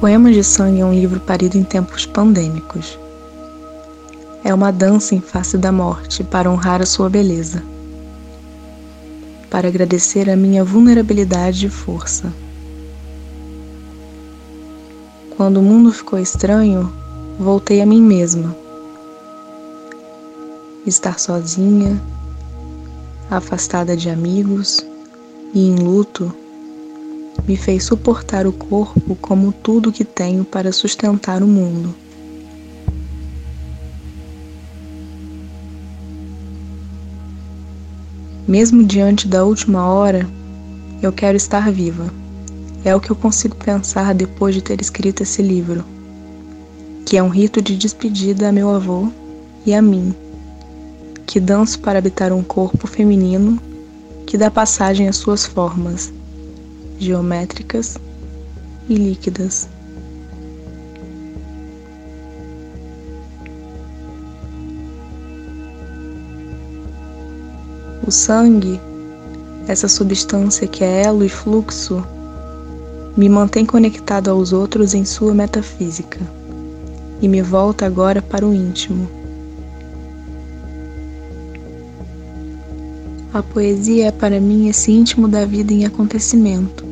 Poemas de Sangue é um livro parido em tempos pandêmicos. É uma dança em face da morte para honrar a sua beleza, para agradecer a minha vulnerabilidade e força. Quando o mundo ficou estranho, voltei a mim mesma. Estar sozinha, afastada de amigos e em luto me fez suportar o corpo como tudo que tenho para sustentar o mundo. Mesmo diante da última hora, eu quero estar viva. É o que eu consigo pensar depois de ter escrito esse livro, que é um rito de despedida a meu avô e a mim, que danço para habitar um corpo feminino que dá passagem às suas formas geométricas e líquidas. O sangue, essa substância que é elo e fluxo, me mantém conectado aos outros em sua metafísica e me volta agora para o íntimo. A poesia é para mim esse íntimo da vida em acontecimento.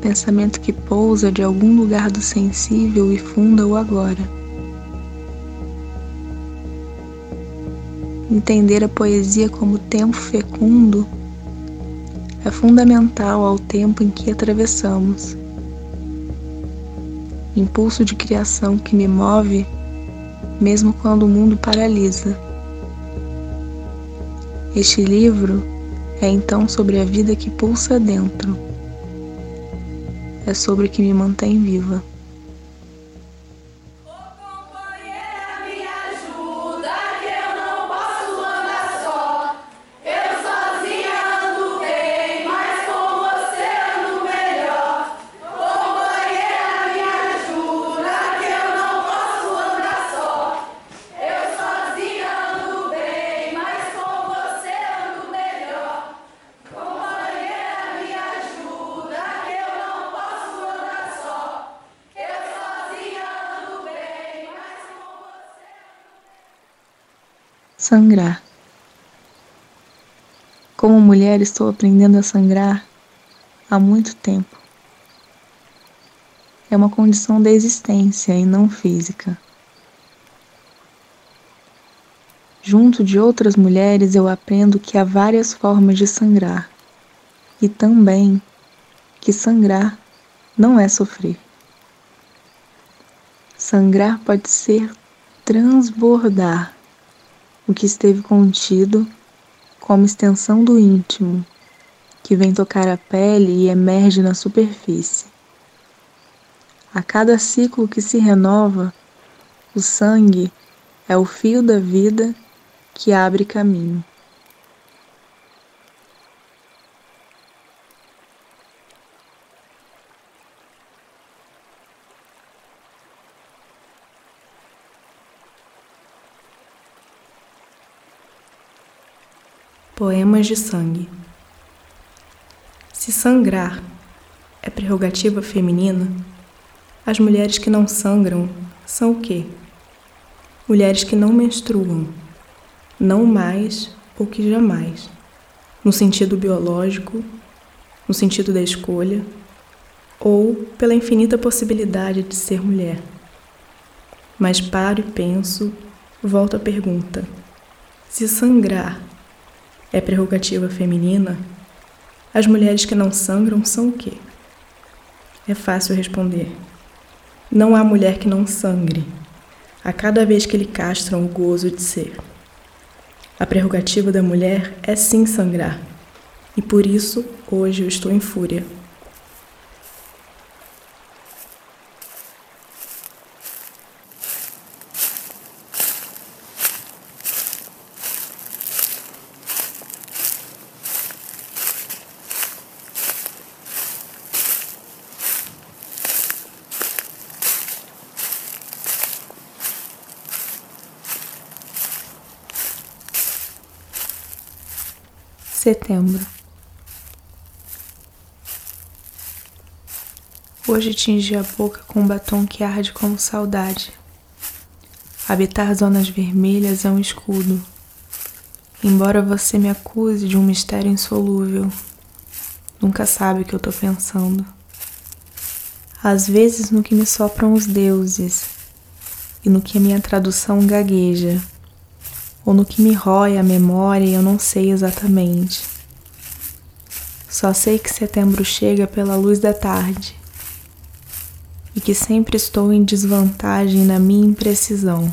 Pensamento que pousa de algum lugar do sensível e funda o agora. Entender a poesia como tempo fecundo é fundamental ao tempo em que atravessamos. Impulso de criação que me move mesmo quando o mundo paralisa. Este livro é então sobre a vida que pulsa dentro. É sobre o que me mantém viva. Sangrar. Como mulher, estou aprendendo a sangrar há muito tempo. É uma condição da existência e não física. Junto de outras mulheres, eu aprendo que há várias formas de sangrar e também que sangrar não é sofrer. Sangrar pode ser transbordar o que esteve contido como extensão do íntimo, que vem tocar a pele e emerge na superfície. A cada ciclo que se renova, o sangue é o fio da vida que abre caminho. Poemas de sangue. Se sangrar é prerrogativa feminina, as mulheres que não sangram são o quê? Mulheres que não menstruam, não mais ou que jamais, no sentido biológico, no sentido da escolha, ou pela infinita possibilidade de ser mulher. Mas paro e penso, volto à pergunta: se sangrar é prerrogativa feminina, as mulheres que não sangram são o quê? É fácil responder. Não há mulher que não sangre, a cada vez que lhe castram o gozo de ser. A prerrogativa da mulher é sim sangrar, e por isso hoje eu estou em fúria. Setembro. Hoje tingi a boca com um batom que arde como saudade. Habitar zonas vermelhas é um escudo. Embora você me acuse de um mistério insolúvel, nunca sabe o que eu tô pensando. Às vezes no que me sopram os deuses e no que a minha tradução gagueja, ou no que me rói a memória e eu não sei exatamente. Só sei que setembro chega pela luz da tarde e que sempre estou em desvantagem na minha imprecisão.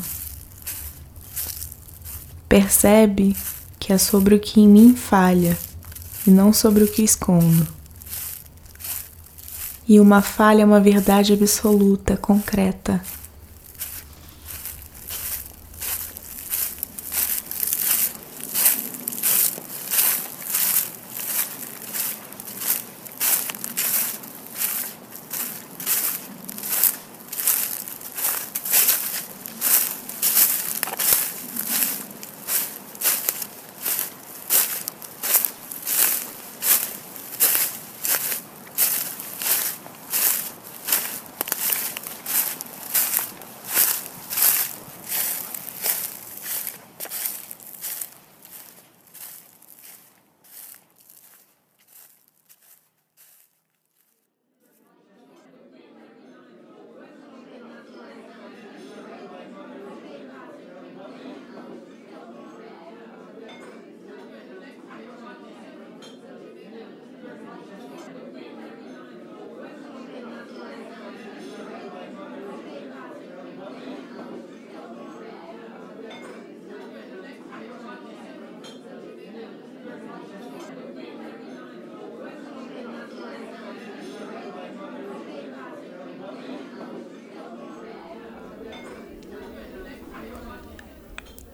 Percebe que é sobre o que em mim falha e não sobre o que escondo. E uma falha é uma verdade absoluta, concreta,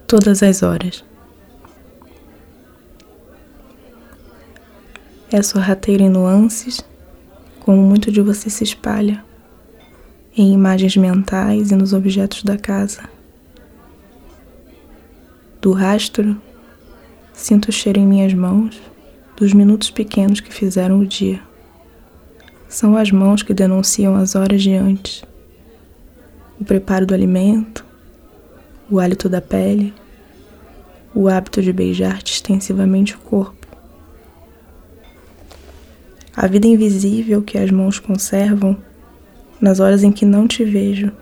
todas as horas. É sorrateiro em nuances, como muito de você se espalha em imagens mentais e nos objetos da casa. Do rastro, sinto o cheiro em minhas mãos dos minutos pequenos que fizeram o dia. São as mãos que denunciam as horas de antes, o preparo do alimento, o hálito da pele, o hábito de beijar-te extensivamente o corpo. A vida invisível que as mãos conservam nas horas em que não te vejo,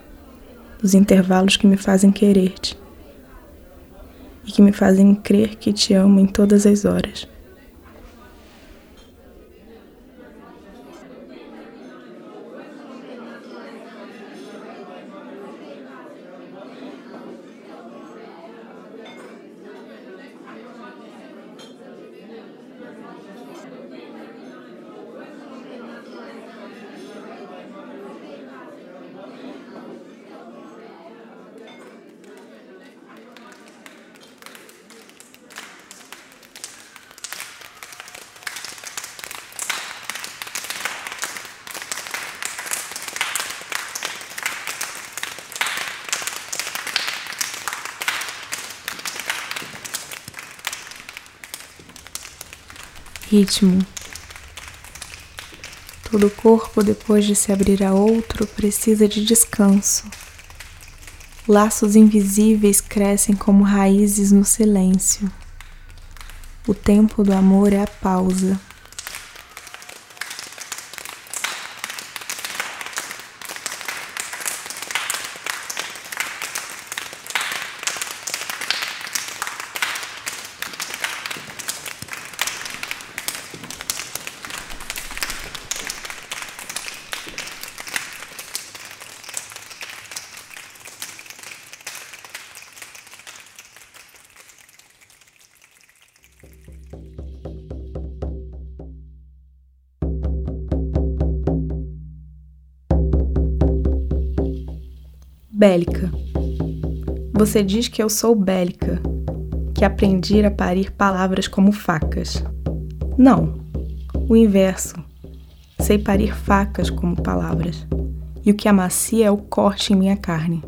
nos intervalos que me fazem querer-te e que me fazem crer que te amo em todas as horas. Ritmo. Todo corpo, depois de se abrir a outro, precisa de descanso. Laços invisíveis crescem como raízes no silêncio. O tempo do amor é a pausa. Bélica. Você diz que eu sou bélica, que aprendi a parir palavras como facas. Não, o inverso. Sei parir facas como palavras, e o que amacia é o corte em minha carne.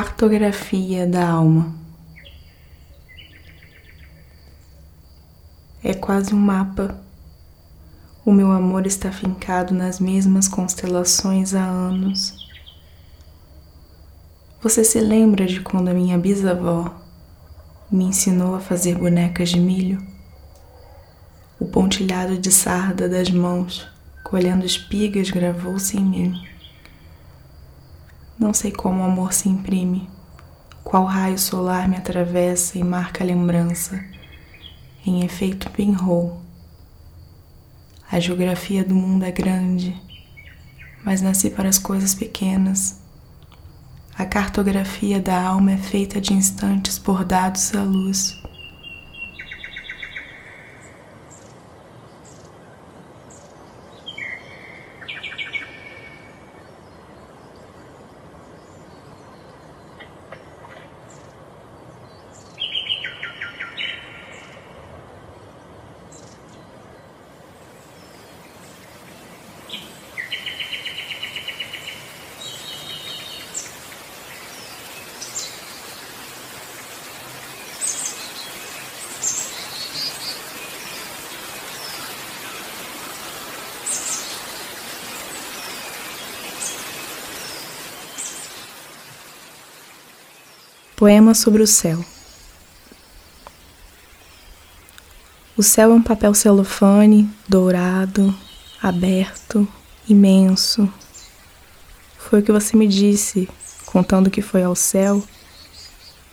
Cartografia da alma. É quase um mapa. O meu amor está fincado nas mesmas constelações há anos. Você se lembra de quando a minha bisavó me ensinou a fazer bonecas de milho? O pontilhado de sarda das mãos, colhendo espigas, gravou-se em mim. Não sei como o amor se imprime, qual raio solar me atravessa e marca a lembrança em efeito pinhole. A geografia do mundo é grande, mas nasci para as coisas pequenas. A cartografia da alma é feita de instantes bordados à luz. Poema sobre o céu. O céu é um papel celofane, dourado, aberto, imenso. Foi o que você me disse, contando que foi ao céu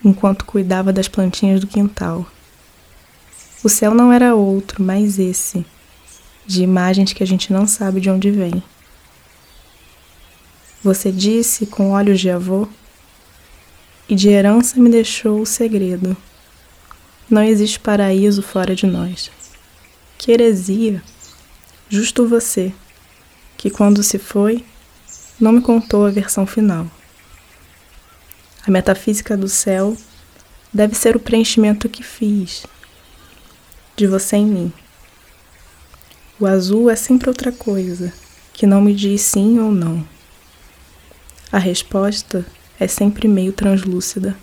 enquanto cuidava das plantinhas do quintal. O céu não era outro, mas esse, de imagens que a gente não sabe de onde vem. Você disse com olhos de avô e de herança me deixou o segredo. Não existe paraíso fora de nós. Que heresia! Justo você, que quando se foi, não me contou a versão final. A metafísica do céu deve ser o preenchimento que fiz de você em mim. O azul é sempre outra coisa, que não me diz sim ou não. A resposta é sempre meio translúcida.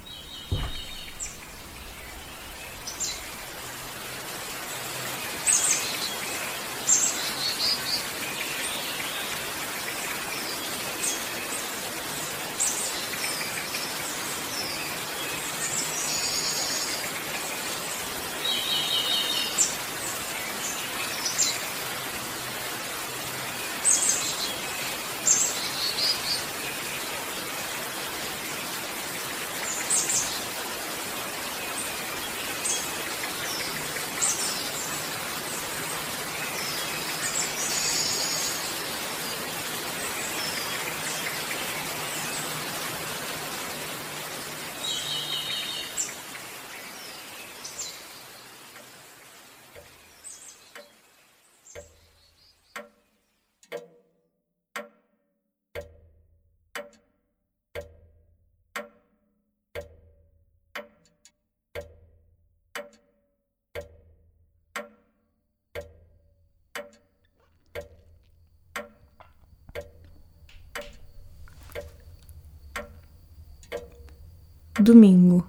Domingo.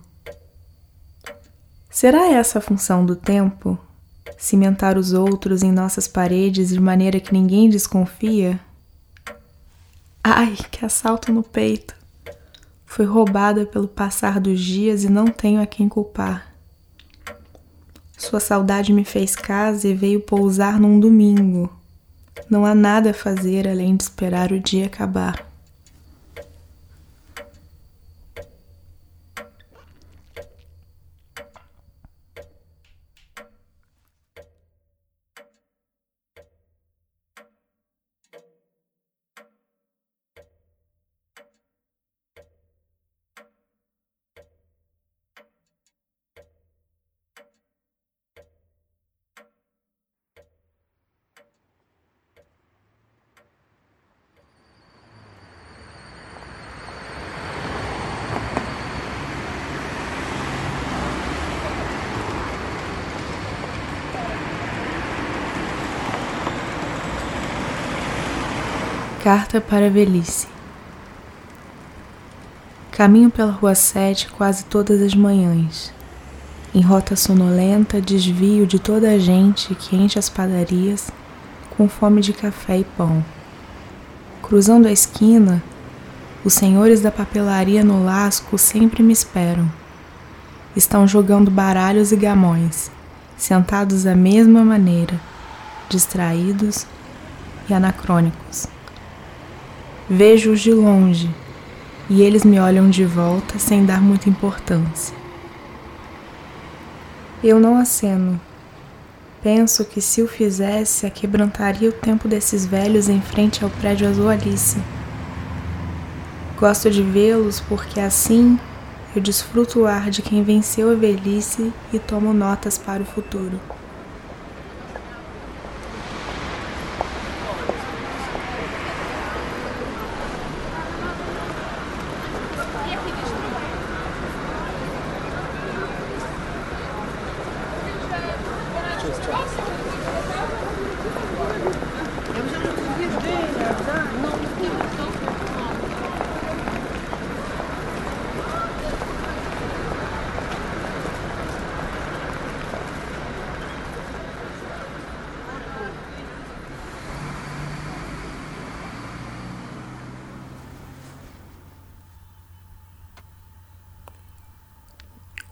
Será essa a função do tempo? Cimentar os outros em nossas paredes de maneira que ninguém desconfia? Ai, que assalto no peito! Foi roubada pelo passar dos dias e não tenho a quem culpar. Sua saudade me fez casa e veio pousar num domingo. Não há nada a fazer além de esperar o dia acabar. Carta para a velhice. Caminho pela Rua 7 quase todas as manhãs. Em rota sonolenta, desvio de toda a gente que enche as padarias com fome de café e pão. Cruzando a esquina, os senhores da papelaria no lasco sempre me esperam. Estão jogando baralhos e gamões, sentados da mesma maneira, distraídos e anacrônicos. Vejo-os de longe e eles me olham de volta sem dar muita importância. Eu não aceno. Penso que se o fizesse, aquebrantaria o tempo desses velhos em frente ao prédio azul Alice. Gosto de vê-los porque assim eu desfruto o ar de quem venceu a velhice e tomo notas para o futuro.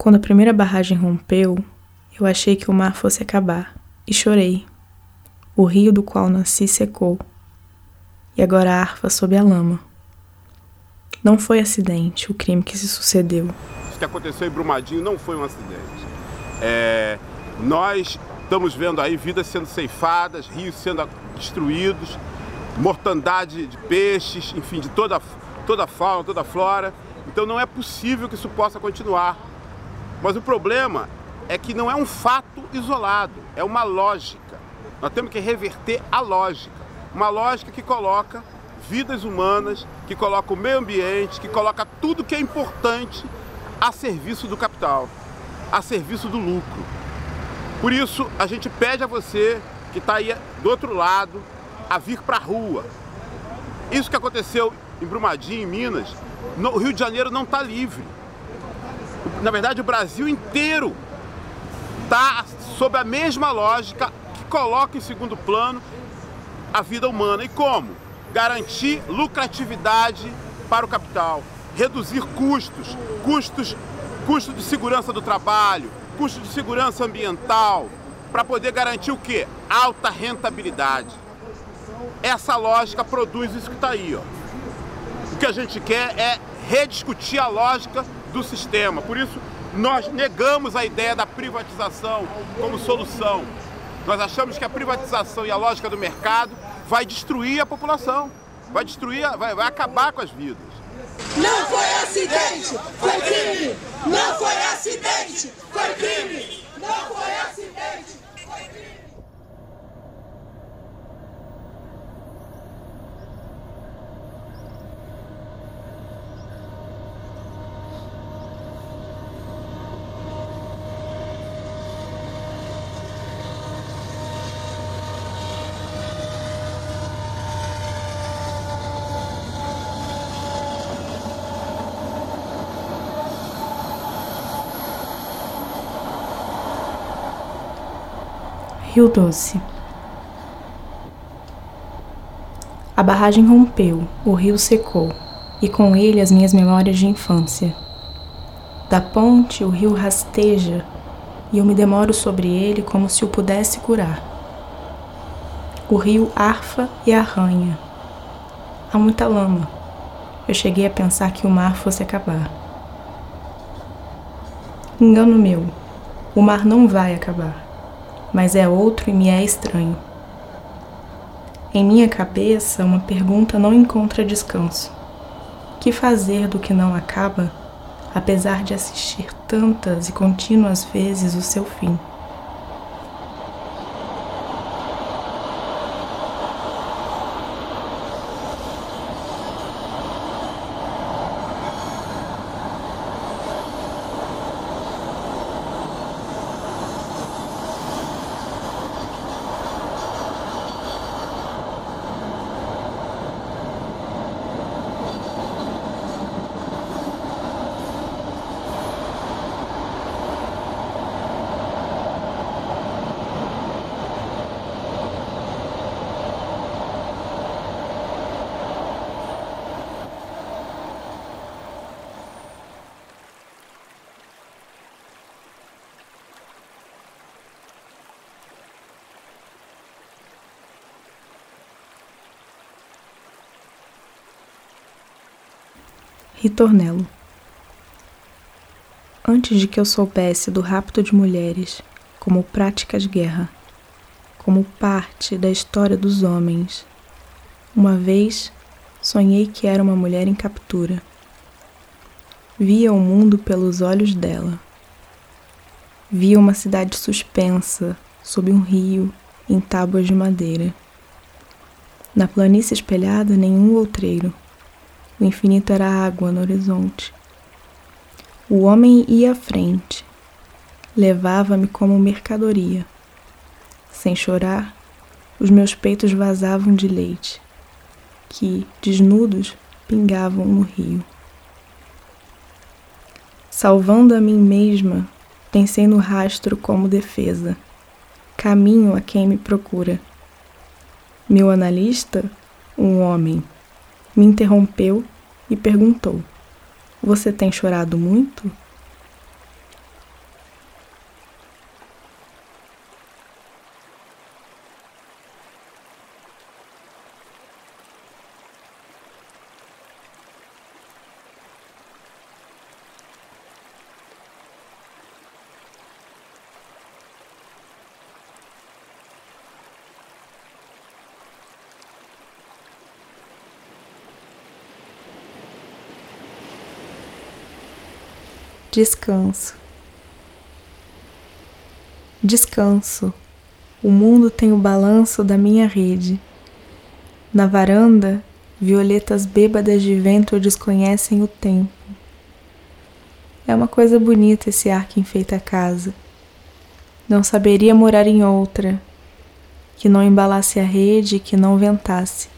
Quando a primeira barragem rompeu, eu achei que o mar fosse acabar e chorei. O rio do qual nasci secou e agora arfa sob a lama. Não foi acidente o crime que se sucedeu. O que aconteceu em Brumadinho não foi um acidente. É, nós estamos vendo aí vidas sendo ceifadas, rios sendo destruídos, mortandade de peixes, enfim, de toda, toda a fauna, toda a flora. Então não é possível que isso possa continuar. Mas o problema é que não é um fato isolado, é uma lógica. Nós temos que reverter a lógica. Uma lógica que coloca vidas humanas, que coloca o meio ambiente, que coloca tudo que é importante a serviço do capital, a serviço do lucro. Por isso, a gente pede a você que está aí do outro lado a vir para a rua. Isso que aconteceu em Brumadinho, em Minas, no Rio de Janeiro não está livre na verdade, o Brasil inteiro está sob a mesma lógica que coloca em segundo plano a vida humana. E como? Garantir lucratividade para o capital, reduzir custos, custos, custo de segurança do trabalho, custo de segurança ambiental, para poder garantir o quê? Alta rentabilidade. Essa lógica produz isso que está aí. Ó. O que a gente quer é rediscutir a lógica do sistema. Por isso, nós negamos a ideia da privatização como solução. Nós achamos que a privatização e a lógica do mercado vai destruir a população, vai destruir, vai, vai acabar com as vidas. Não foi acidente, foi crime! Não foi acidente, foi crime! Não foi acidente! Rio Doce. A barragem rompeu, o rio secou, e com ele as minhas memórias de infância. Da ponte o rio rasteja e eu me demoro sobre ele como se o pudesse curar. O rio arfa e arranha. Há muita lama. Eu cheguei a pensar que o mar fosse acabar. Engano meu. O mar não vai acabar mas é outro e me é estranho. Em minha cabeça, uma pergunta não encontra descanso. Que fazer do que não acaba, apesar de assistir tantas e contínuas vezes o seu fim? Ritornelo. Antes de que eu soubesse do rapto de mulheres como prática de guerra, como parte da história dos homens, uma vez sonhei que era uma mulher em captura. Via o mundo pelos olhos dela. Via uma cidade suspensa sob um rio em tábuas de madeira. Na planície espelhada, nenhum outreiro. O infinito era água no horizonte. O homem ia à frente, levava-me como mercadoria. Sem chorar, os meus peitos vazavam de leite, que, desnudos, pingavam no rio. Salvando a mim mesma, pensei no rastro como defesa. Caminho a quem me procura. Meu analista, um homem, me interrompeu e perguntou: Você tem chorado muito? Descanso. Descanso. O mundo tem o balanço da minha rede. Na varanda, violetas bêbadas de vento desconhecem o tempo. É uma coisa bonita esse ar que enfeita a casa. Não saberia morar em outra, que não embalasse a rede e que não ventasse.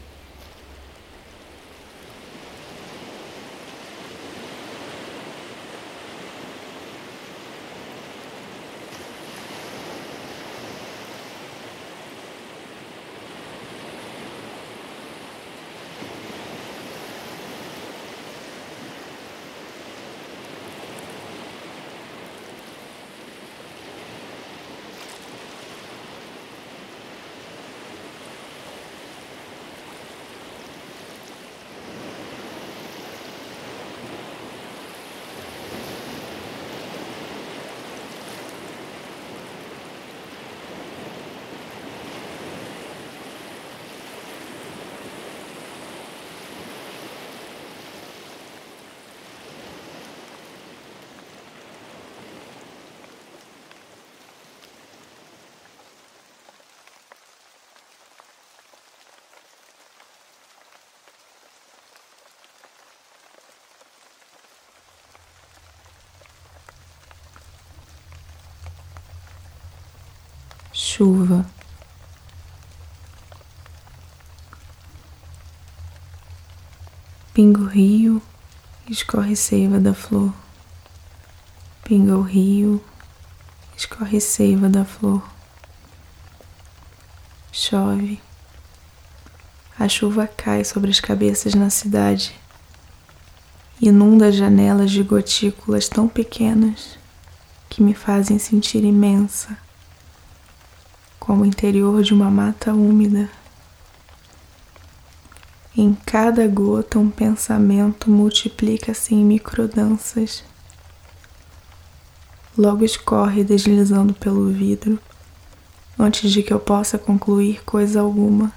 Chuva. Pinga o rio, escorre seiva da flor. Pinga o rio, escorre seiva da flor. Chove. A chuva cai sobre as cabeças na cidade, inunda as janelas de gotículas tão pequenas que me fazem sentir imensa como o interior de uma mata úmida. Em cada gota, um pensamento multiplica-se em microdanças. Logo escorre deslizando pelo vidro, antes de que eu possa concluir coisa alguma.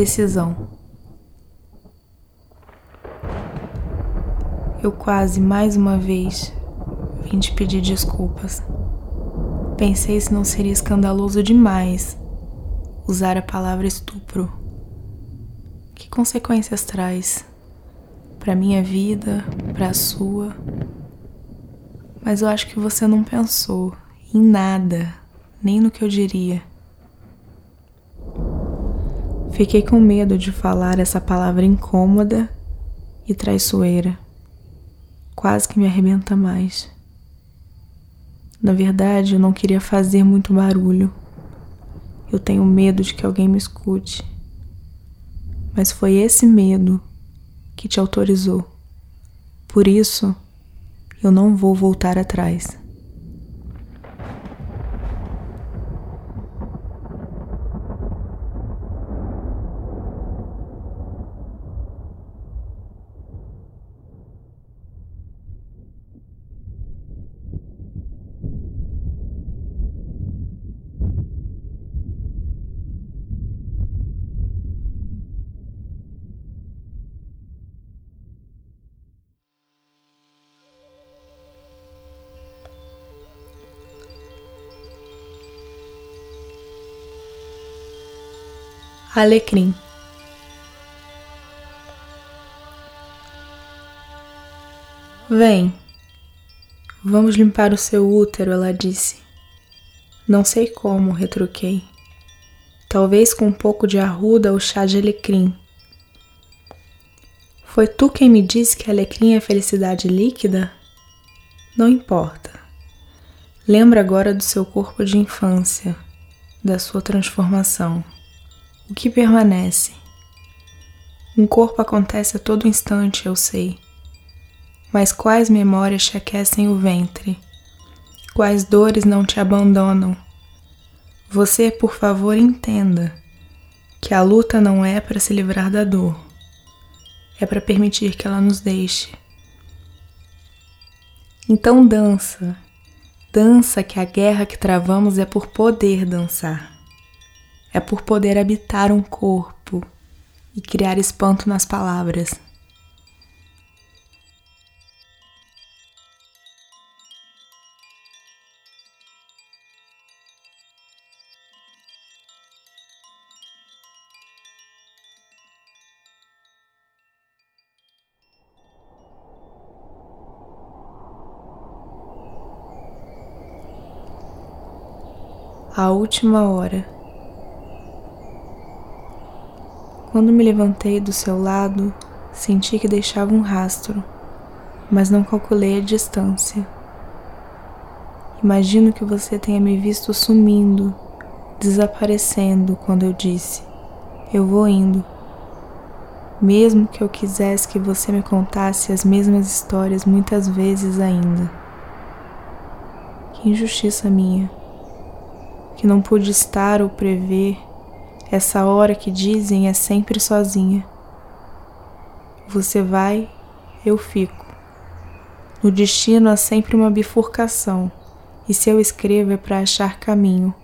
Decisão. Eu quase mais uma vez vim te pedir desculpas. Pensei se não seria escandaloso demais usar a palavra estupro. Que consequências traz para minha vida, para a sua? Mas eu acho que você não pensou em nada, nem no que eu diria. Fiquei com medo de falar essa palavra incômoda e traiçoeira. Quase que me arrebenta mais. Na verdade, eu não queria fazer muito barulho. Eu tenho medo de que alguém me escute. Mas foi esse medo que te autorizou. Por isso, eu não vou voltar atrás. Alecrim. Vem, vamos limpar o seu útero, ela disse. Não sei como, retruquei. Talvez com um pouco de arruda ou chá de alecrim. Foi tu quem me disse que alecrim é felicidade líquida? Não importa. Lembra agora do seu corpo de infância, da sua transformação. O que permanece? Um corpo acontece a todo instante, eu sei. Mas quais memórias te aquecem o ventre? Quais dores não te abandonam? Você, por favor, entenda que a luta não é para se livrar da dor, é para permitir que ela nos deixe. Então dança, dança que a guerra que travamos é por poder dançar é por poder habitar um corpo e criar espanto nas palavras. A última hora. Quando me levantei do seu lado, senti que deixava um rastro, mas não calculei a distância. Imagino que você tenha me visto sumindo, desaparecendo quando eu disse: Eu vou indo. Mesmo que eu quisesse que você me contasse as mesmas histórias muitas vezes ainda. Que injustiça minha, que não pude estar ou prever essa hora que dizem é sempre sozinha. Você vai, eu fico. No destino há sempre uma bifurcação, e se eu escrevo é para achar caminho.